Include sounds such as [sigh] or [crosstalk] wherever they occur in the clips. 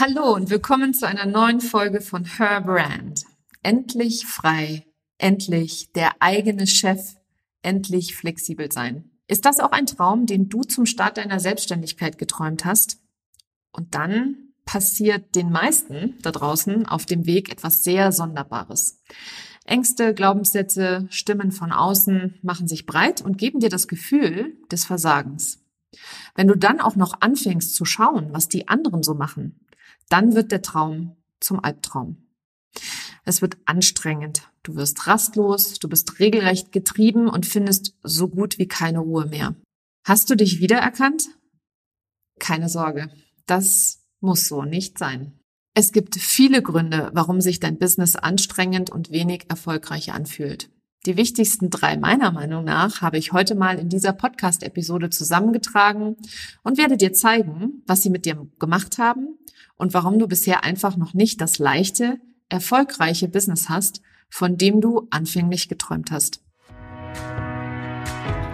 Hallo und willkommen zu einer neuen Folge von Her Brand. Endlich frei, endlich der eigene Chef, endlich flexibel sein. Ist das auch ein Traum, den du zum Start deiner Selbstständigkeit geträumt hast? Und dann passiert den meisten da draußen auf dem Weg etwas sehr Sonderbares. Ängste, Glaubenssätze, Stimmen von außen machen sich breit und geben dir das Gefühl des Versagens. Wenn du dann auch noch anfängst zu schauen, was die anderen so machen, dann wird der Traum zum Albtraum. Es wird anstrengend. Du wirst rastlos, du bist regelrecht getrieben und findest so gut wie keine Ruhe mehr. Hast du dich wiedererkannt? Keine Sorge, das muss so nicht sein. Es gibt viele Gründe, warum sich dein Business anstrengend und wenig erfolgreich anfühlt. Die wichtigsten drei meiner Meinung nach habe ich heute mal in dieser Podcast-Episode zusammengetragen und werde dir zeigen, was sie mit dir gemacht haben und warum du bisher einfach noch nicht das leichte, erfolgreiche Business hast, von dem du anfänglich geträumt hast.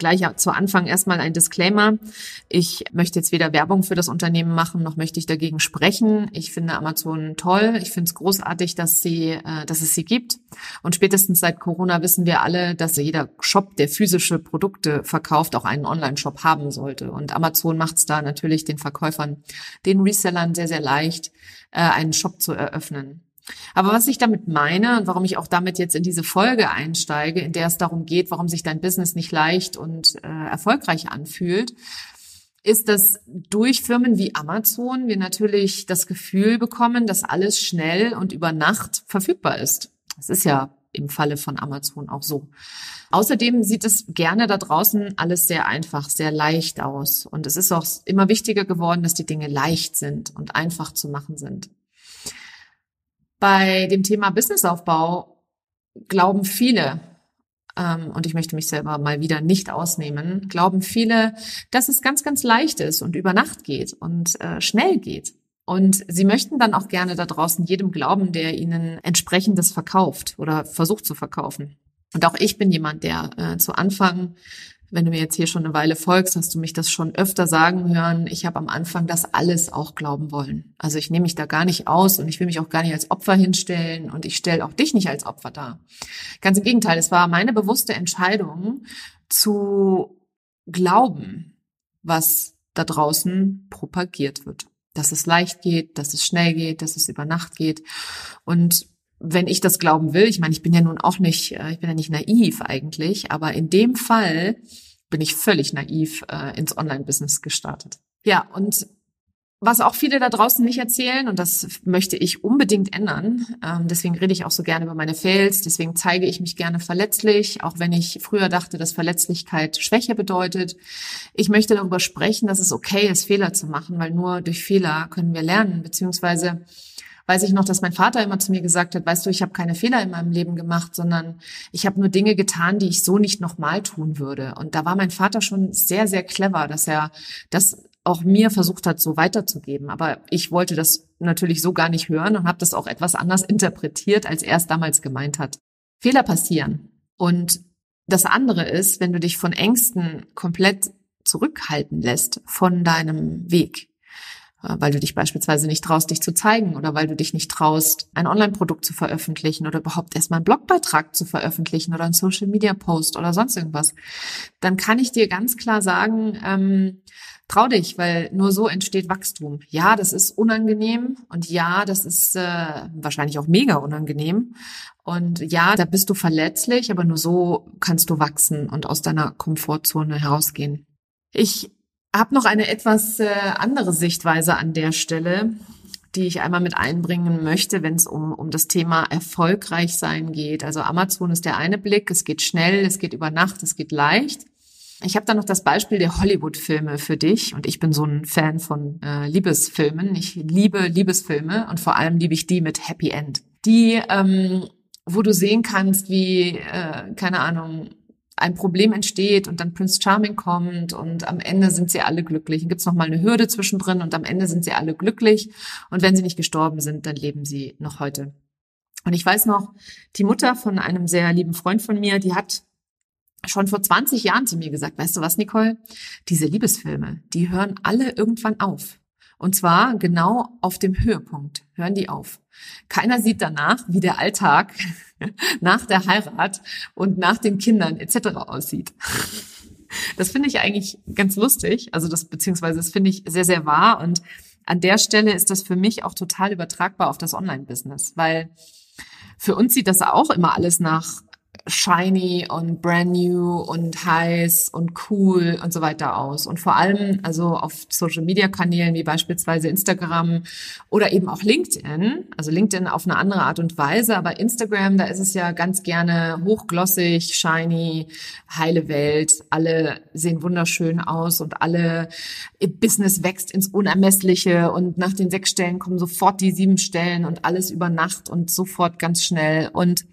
gleich zu Anfang erstmal ein Disclaimer. Ich möchte jetzt weder Werbung für das Unternehmen machen, noch möchte ich dagegen sprechen. Ich finde Amazon toll. Ich finde es großartig, dass sie, äh, dass es sie gibt. Und spätestens seit Corona wissen wir alle, dass jeder Shop, der physische Produkte verkauft, auch einen Online-Shop haben sollte. Und Amazon macht es da natürlich den Verkäufern, den Resellern sehr, sehr leicht, äh, einen Shop zu eröffnen. Aber was ich damit meine und warum ich auch damit jetzt in diese Folge einsteige, in der es darum geht, warum sich dein Business nicht leicht und äh, erfolgreich anfühlt, ist, dass durch Firmen wie Amazon wir natürlich das Gefühl bekommen, dass alles schnell und über Nacht verfügbar ist. Das ist ja im Falle von Amazon auch so. Außerdem sieht es gerne da draußen alles sehr einfach, sehr leicht aus. Und es ist auch immer wichtiger geworden, dass die Dinge leicht sind und einfach zu machen sind. Bei dem Thema Businessaufbau glauben viele, ähm, und ich möchte mich selber mal wieder nicht ausnehmen, glauben viele, dass es ganz, ganz leicht ist und über Nacht geht und äh, schnell geht. Und sie möchten dann auch gerne da draußen jedem glauben, der ihnen entsprechendes verkauft oder versucht zu verkaufen. Und auch ich bin jemand, der äh, zu Anfang wenn du mir jetzt hier schon eine Weile folgst, hast du mich das schon öfter sagen hören. Ich habe am Anfang das alles auch glauben wollen. Also ich nehme mich da gar nicht aus und ich will mich auch gar nicht als Opfer hinstellen und ich stelle auch dich nicht als Opfer dar. Ganz im Gegenteil, es war meine bewusste Entscheidung zu glauben, was da draußen propagiert wird. Dass es leicht geht, dass es schnell geht, dass es über Nacht geht. Und wenn ich das glauben will, ich meine, ich bin ja nun auch nicht, äh, ich bin ja nicht naiv eigentlich, aber in dem Fall bin ich völlig naiv äh, ins Online-Business gestartet. Ja, und was auch viele da draußen nicht erzählen, und das möchte ich unbedingt ändern, ähm, deswegen rede ich auch so gerne über meine Fails, deswegen zeige ich mich gerne verletzlich, auch wenn ich früher dachte, dass Verletzlichkeit Schwäche bedeutet. Ich möchte darüber sprechen, dass es okay ist, Fehler zu machen, weil nur durch Fehler können wir lernen, beziehungsweise weiß ich noch, dass mein Vater immer zu mir gesagt hat, weißt du, ich habe keine Fehler in meinem Leben gemacht, sondern ich habe nur Dinge getan, die ich so nicht nochmal tun würde. Und da war mein Vater schon sehr, sehr clever, dass er das auch mir versucht hat, so weiterzugeben. Aber ich wollte das natürlich so gar nicht hören und habe das auch etwas anders interpretiert, als er es damals gemeint hat. Fehler passieren. Und das andere ist, wenn du dich von Ängsten komplett zurückhalten lässt von deinem Weg. Äh, weil du dich beispielsweise nicht traust, dich zu zeigen oder weil du dich nicht traust, ein Online-Produkt zu veröffentlichen oder überhaupt erstmal einen Blogbeitrag zu veröffentlichen oder einen Social-Media-Post oder sonst irgendwas, dann kann ich dir ganz klar sagen, ähm, trau dich, weil nur so entsteht Wachstum. Ja, das ist unangenehm und ja, das ist äh, wahrscheinlich auch mega unangenehm. Und ja, da bist du verletzlich, aber nur so kannst du wachsen und aus deiner Komfortzone herausgehen. Ich habe noch eine etwas äh, andere Sichtweise an der Stelle, die ich einmal mit einbringen möchte, wenn es um, um das Thema erfolgreich sein geht. Also Amazon ist der eine Blick, es geht schnell, es geht über Nacht, es geht leicht. Ich habe da noch das Beispiel der Hollywood-Filme für dich und ich bin so ein Fan von äh, Liebesfilmen. Ich liebe Liebesfilme und vor allem liebe ich die mit Happy End. Die, ähm, wo du sehen kannst, wie, äh, keine Ahnung, ein Problem entsteht und dann Prince Charming kommt und am Ende sind sie alle glücklich. Dann gibt's noch mal eine Hürde zwischendrin und am Ende sind sie alle glücklich. Und wenn sie nicht gestorben sind, dann leben sie noch heute. Und ich weiß noch, die Mutter von einem sehr lieben Freund von mir, die hat schon vor 20 Jahren zu mir gesagt, weißt du was, Nicole? Diese Liebesfilme, die hören alle irgendwann auf. Und zwar genau auf dem Höhepunkt hören die auf. Keiner sieht danach, wie der Alltag [laughs] nach der Heirat und nach den Kindern etc. aussieht. Das finde ich eigentlich ganz lustig. Also das, beziehungsweise das finde ich sehr, sehr wahr. Und an der Stelle ist das für mich auch total übertragbar auf das Online-Business, weil für uns sieht das auch immer alles nach shiny und brand new und heiß und cool und so weiter aus. Und vor allem also auf Social Media Kanälen wie beispielsweise Instagram oder eben auch LinkedIn, also LinkedIn auf eine andere Art und Weise, aber Instagram, da ist es ja ganz gerne hochglossig, shiny, heile Welt, alle sehen wunderschön aus und alle Business wächst ins Unermessliche und nach den sechs Stellen kommen sofort die sieben Stellen und alles über Nacht und sofort ganz schnell und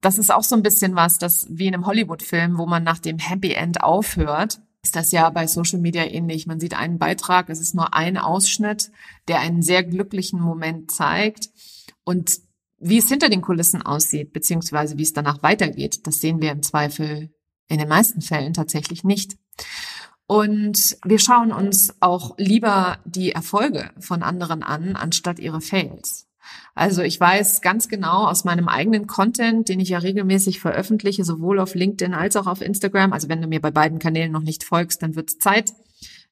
das ist auch so ein bisschen was, das wie in einem Hollywood-Film, wo man nach dem Happy End aufhört, ist das ja bei Social Media ähnlich. Man sieht einen Beitrag, es ist nur ein Ausschnitt, der einen sehr glücklichen Moment zeigt. Und Wie es hinter den Kulissen aussieht, beziehungsweise wie es danach weitergeht, das sehen wir im Zweifel in den meisten Fällen tatsächlich nicht. Und wir schauen uns auch lieber die Erfolge von anderen an, anstatt ihre Fails. Also ich weiß ganz genau aus meinem eigenen Content, den ich ja regelmäßig veröffentliche, sowohl auf LinkedIn als auch auf Instagram. Also wenn du mir bei beiden Kanälen noch nicht folgst, dann wird es Zeit.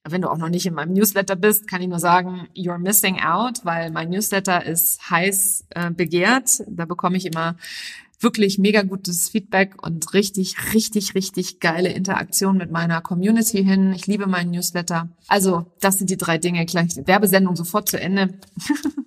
Wenn du auch noch nicht in meinem Newsletter bist, kann ich nur sagen, you're missing out, weil mein Newsletter ist heiß äh, begehrt. Da bekomme ich immer wirklich mega gutes Feedback und richtig, richtig, richtig geile Interaktion mit meiner Community hin. Ich liebe meinen Newsletter. Also, das sind die drei Dinge. Gleich Werbesendung sofort zu Ende. [laughs]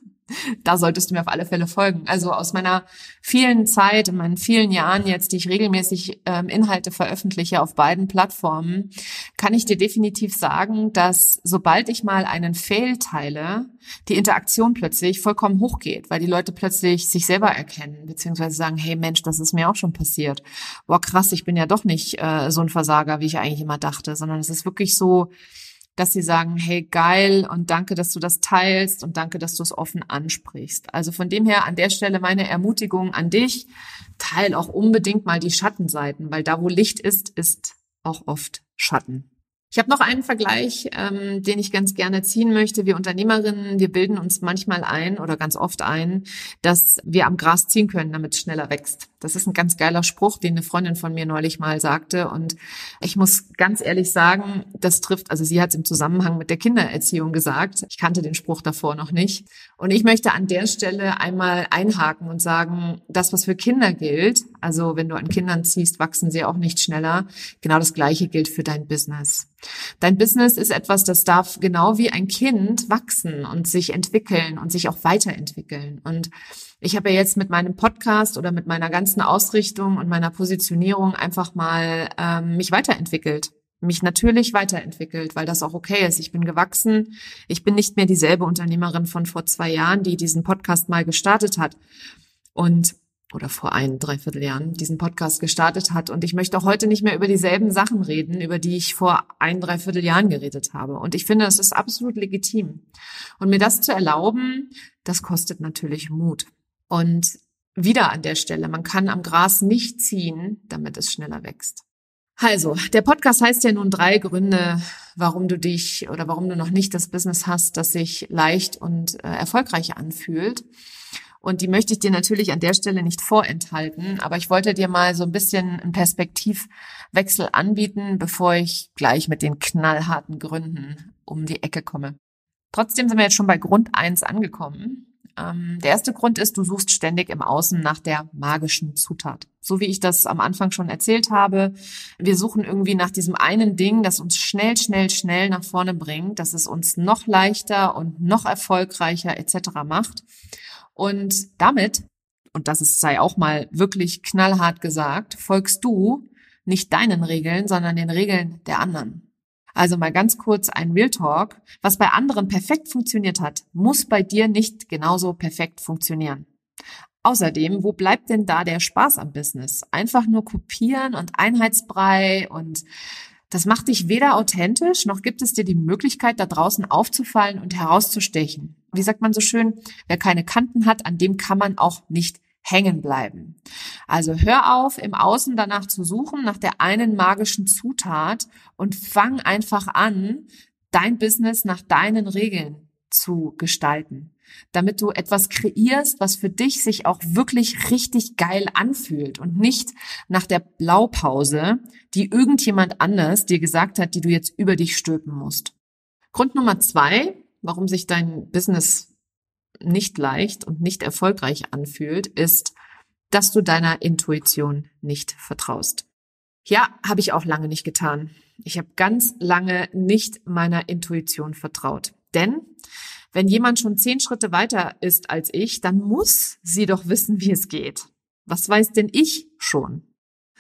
da solltest du mir auf alle Fälle folgen. Also aus meiner vielen Zeit, in meinen vielen Jahren jetzt, die ich regelmäßig ähm, Inhalte veröffentliche auf beiden Plattformen, kann ich dir definitiv sagen, dass sobald ich mal einen Fail teile, die Interaktion plötzlich vollkommen hochgeht, weil die Leute plötzlich sich selber erkennen, beziehungsweise sagen, hey Mensch, das ist mir auch schon passiert. Boah, krass, ich bin ja doch nicht äh, so ein Versager, wie ich eigentlich immer dachte, sondern es ist wirklich so, dass sie sagen, hey, geil und danke, dass du das teilst und danke, dass du es offen ansprichst. Also von dem her an der Stelle meine Ermutigung an dich, teil auch unbedingt mal die Schattenseiten, weil da, wo Licht ist, ist auch oft Schatten. Ich habe noch einen Vergleich, ähm, den ich ganz gerne ziehen möchte. Wir Unternehmerinnen, wir bilden uns manchmal ein oder ganz oft ein, dass wir am Gras ziehen können, damit es schneller wächst. Das ist ein ganz geiler Spruch, den eine Freundin von mir neulich mal sagte. Und ich muss ganz ehrlich sagen, das trifft, also sie hat es im Zusammenhang mit der Kindererziehung gesagt. Ich kannte den Spruch davor noch nicht. Und ich möchte an der Stelle einmal einhaken und sagen, das, was für Kinder gilt, also wenn du an Kindern ziehst, wachsen sie auch nicht schneller. Genau das Gleiche gilt für dein Business. Dein Business ist etwas, das darf genau wie ein Kind wachsen und sich entwickeln und sich auch weiterentwickeln. Und ich habe jetzt mit meinem Podcast oder mit meiner ganzen Ausrichtung und meiner Positionierung einfach mal ähm, mich weiterentwickelt mich natürlich weiterentwickelt, weil das auch okay ist. Ich bin gewachsen. Ich bin nicht mehr dieselbe Unternehmerin von vor zwei Jahren, die diesen Podcast mal gestartet hat. Und oder vor ein, dreiviertel Jahren diesen Podcast gestartet hat. Und ich möchte auch heute nicht mehr über dieselben Sachen reden, über die ich vor ein, dreiviertel Jahren geredet habe. Und ich finde, das ist absolut legitim. Und mir das zu erlauben, das kostet natürlich Mut. Und wieder an der Stelle, man kann am Gras nicht ziehen, damit es schneller wächst. Also, der Podcast heißt ja nun drei Gründe, warum du dich oder warum du noch nicht das Business hast, das sich leicht und äh, erfolgreich anfühlt. Und die möchte ich dir natürlich an der Stelle nicht vorenthalten, aber ich wollte dir mal so ein bisschen einen Perspektivwechsel anbieten, bevor ich gleich mit den knallharten Gründen um die Ecke komme. Trotzdem sind wir jetzt schon bei Grund eins angekommen. Ähm, der erste Grund ist, du suchst ständig im Außen nach der magischen Zutat. So wie ich das am Anfang schon erzählt habe. Wir suchen irgendwie nach diesem einen Ding, das uns schnell, schnell, schnell nach vorne bringt, dass es uns noch leichter und noch erfolgreicher etc. macht. Und damit, und das ist, sei auch mal wirklich knallhart gesagt, folgst du nicht deinen Regeln, sondern den Regeln der anderen. Also mal ganz kurz ein Real Talk. Was bei anderen perfekt funktioniert hat, muss bei dir nicht genauso perfekt funktionieren. Außerdem, wo bleibt denn da der Spaß am Business? Einfach nur kopieren und Einheitsbrei und das macht dich weder authentisch, noch gibt es dir die Möglichkeit, da draußen aufzufallen und herauszustechen. Wie sagt man so schön, wer keine Kanten hat, an dem kann man auch nicht hängen bleiben. Also hör auf, im Außen danach zu suchen, nach der einen magischen Zutat und fang einfach an, dein Business nach deinen Regeln zu gestalten damit du etwas kreierst, was für dich sich auch wirklich richtig geil anfühlt und nicht nach der Blaupause, die irgendjemand anders dir gesagt hat, die du jetzt über dich stülpen musst. Grund Nummer zwei, warum sich dein Business nicht leicht und nicht erfolgreich anfühlt, ist, dass du deiner Intuition nicht vertraust. Ja, habe ich auch lange nicht getan. Ich habe ganz lange nicht meiner Intuition vertraut. Denn wenn jemand schon zehn Schritte weiter ist als ich, dann muss sie doch wissen, wie es geht. Was weiß denn ich schon?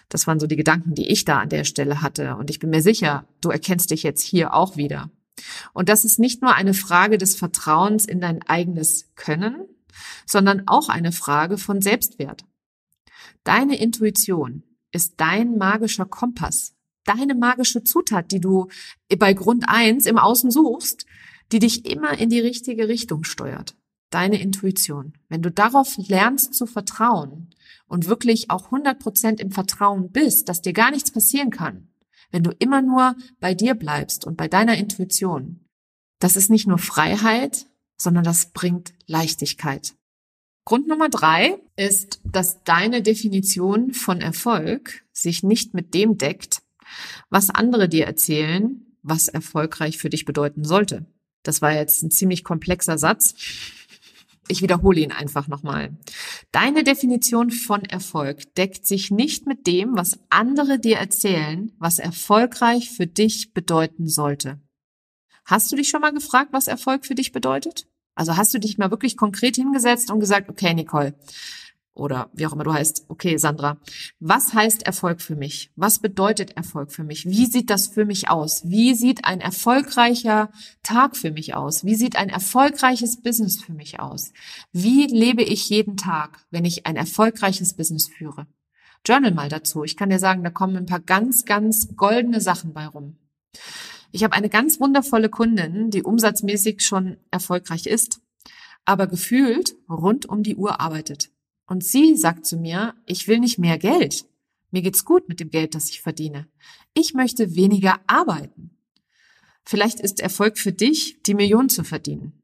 Das waren so die Gedanken, die ich da an der Stelle hatte. Und ich bin mir sicher, du erkennst dich jetzt hier auch wieder. Und das ist nicht nur eine Frage des Vertrauens in dein eigenes Können, sondern auch eine Frage von Selbstwert. Deine Intuition ist dein magischer Kompass, deine magische Zutat, die du bei Grund eins im Außen suchst, die dich immer in die richtige Richtung steuert. deine Intuition, wenn du darauf lernst zu vertrauen und wirklich auch 100% im Vertrauen bist, dass dir gar nichts passieren kann, wenn du immer nur bei dir bleibst und bei deiner Intuition, das ist nicht nur Freiheit, sondern das bringt Leichtigkeit. Grund Nummer drei ist, dass deine Definition von Erfolg sich nicht mit dem deckt, was andere dir erzählen, was erfolgreich für dich bedeuten sollte. Das war jetzt ein ziemlich komplexer Satz. Ich wiederhole ihn einfach nochmal. Deine Definition von Erfolg deckt sich nicht mit dem, was andere dir erzählen, was erfolgreich für dich bedeuten sollte. Hast du dich schon mal gefragt, was Erfolg für dich bedeutet? Also hast du dich mal wirklich konkret hingesetzt und gesagt, okay, Nicole, oder wie auch immer du heißt, okay, Sandra, was heißt Erfolg für mich? Was bedeutet Erfolg für mich? Wie sieht das für mich aus? Wie sieht ein erfolgreicher Tag für mich aus? Wie sieht ein erfolgreiches Business für mich aus? Wie lebe ich jeden Tag, wenn ich ein erfolgreiches Business führe? Journal mal dazu. Ich kann dir sagen, da kommen ein paar ganz, ganz goldene Sachen bei rum. Ich habe eine ganz wundervolle Kundin, die umsatzmäßig schon erfolgreich ist, aber gefühlt rund um die Uhr arbeitet. Und sie sagt zu mir, ich will nicht mehr Geld. Mir geht's gut mit dem Geld, das ich verdiene. Ich möchte weniger arbeiten. Vielleicht ist Erfolg für dich, die Million zu verdienen.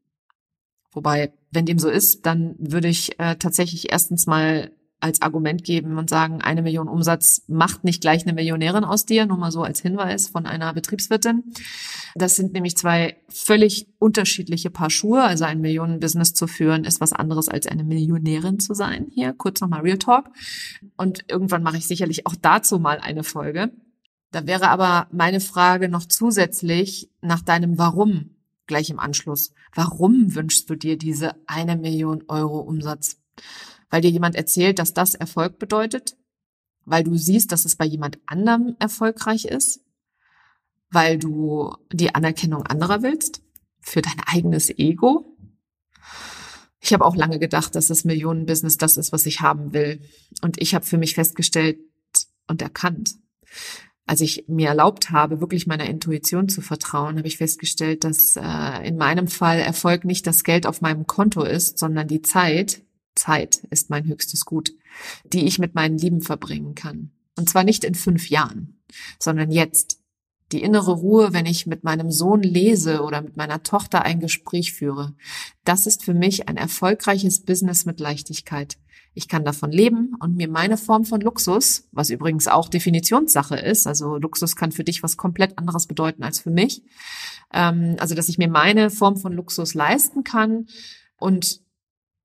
Wobei, wenn dem so ist, dann würde ich äh, tatsächlich erstens mal als Argument geben und sagen, eine Million Umsatz macht nicht gleich eine Millionärin aus dir, nur mal so als Hinweis von einer Betriebswirtin. Das sind nämlich zwei völlig unterschiedliche Paar Schuhe. Also ein Millionen-Business zu führen ist was anderes als eine Millionärin zu sein. Hier kurz nochmal Real Talk. Und irgendwann mache ich sicherlich auch dazu mal eine Folge. Da wäre aber meine Frage noch zusätzlich nach deinem Warum gleich im Anschluss. Warum wünschst du dir diese eine Million Euro Umsatz? Weil dir jemand erzählt, dass das Erfolg bedeutet, weil du siehst, dass es bei jemand anderem erfolgreich ist, weil du die Anerkennung anderer willst, für dein eigenes Ego. Ich habe auch lange gedacht, dass das Millionenbusiness das ist, was ich haben will. Und ich habe für mich festgestellt und erkannt, als ich mir erlaubt habe, wirklich meiner Intuition zu vertrauen, habe ich festgestellt, dass äh, in meinem Fall Erfolg nicht das Geld auf meinem Konto ist, sondern die Zeit, Zeit ist mein höchstes Gut, die ich mit meinen Lieben verbringen kann. Und zwar nicht in fünf Jahren, sondern jetzt. Die innere Ruhe, wenn ich mit meinem Sohn lese oder mit meiner Tochter ein Gespräch führe. Das ist für mich ein erfolgreiches Business mit Leichtigkeit. Ich kann davon leben und mir meine Form von Luxus, was übrigens auch Definitionssache ist, also Luxus kann für dich was komplett anderes bedeuten als für mich, ähm, also dass ich mir meine Form von Luxus leisten kann und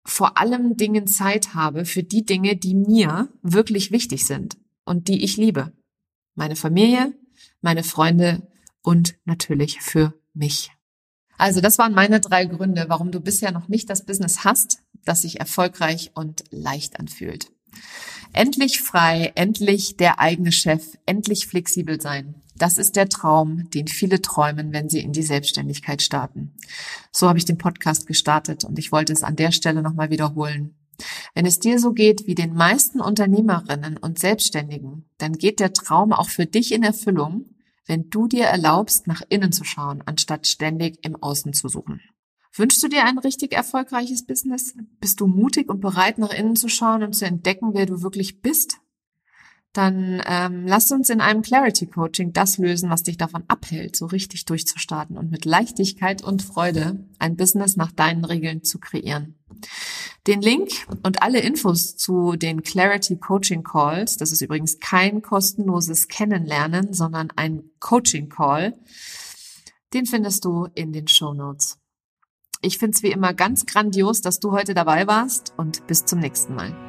vor allem Dingen Zeit habe für die Dinge, die mir wirklich wichtig sind und die ich liebe. Meine Familie, meine Freunde und natürlich für mich. Also das waren meine drei Gründe, warum du bisher noch nicht das Business hast, das sich erfolgreich und leicht anfühlt. Endlich frei, endlich der eigene Chef, endlich flexibel sein. Das ist der Traum, den viele träumen, wenn sie in die Selbstständigkeit starten. So habe ich den Podcast gestartet und ich wollte es an der Stelle nochmal wiederholen. Wenn es dir so geht wie den meisten Unternehmerinnen und Selbstständigen, dann geht der Traum auch für dich in Erfüllung, wenn du dir erlaubst, nach innen zu schauen, anstatt ständig im Außen zu suchen. Wünschst du dir ein richtig erfolgreiches Business? Bist du mutig und bereit, nach innen zu schauen und zu entdecken, wer du wirklich bist? Dann ähm, lass uns in einem Clarity Coaching das lösen, was dich davon abhält, so richtig durchzustarten und mit Leichtigkeit und Freude ein Business nach deinen Regeln zu kreieren. Den Link und alle Infos zu den Clarity Coaching Calls, das ist übrigens kein kostenloses Kennenlernen, sondern ein Coaching Call, den findest du in den Show Notes. Ich finde es wie immer ganz grandios, dass du heute dabei warst und bis zum nächsten Mal.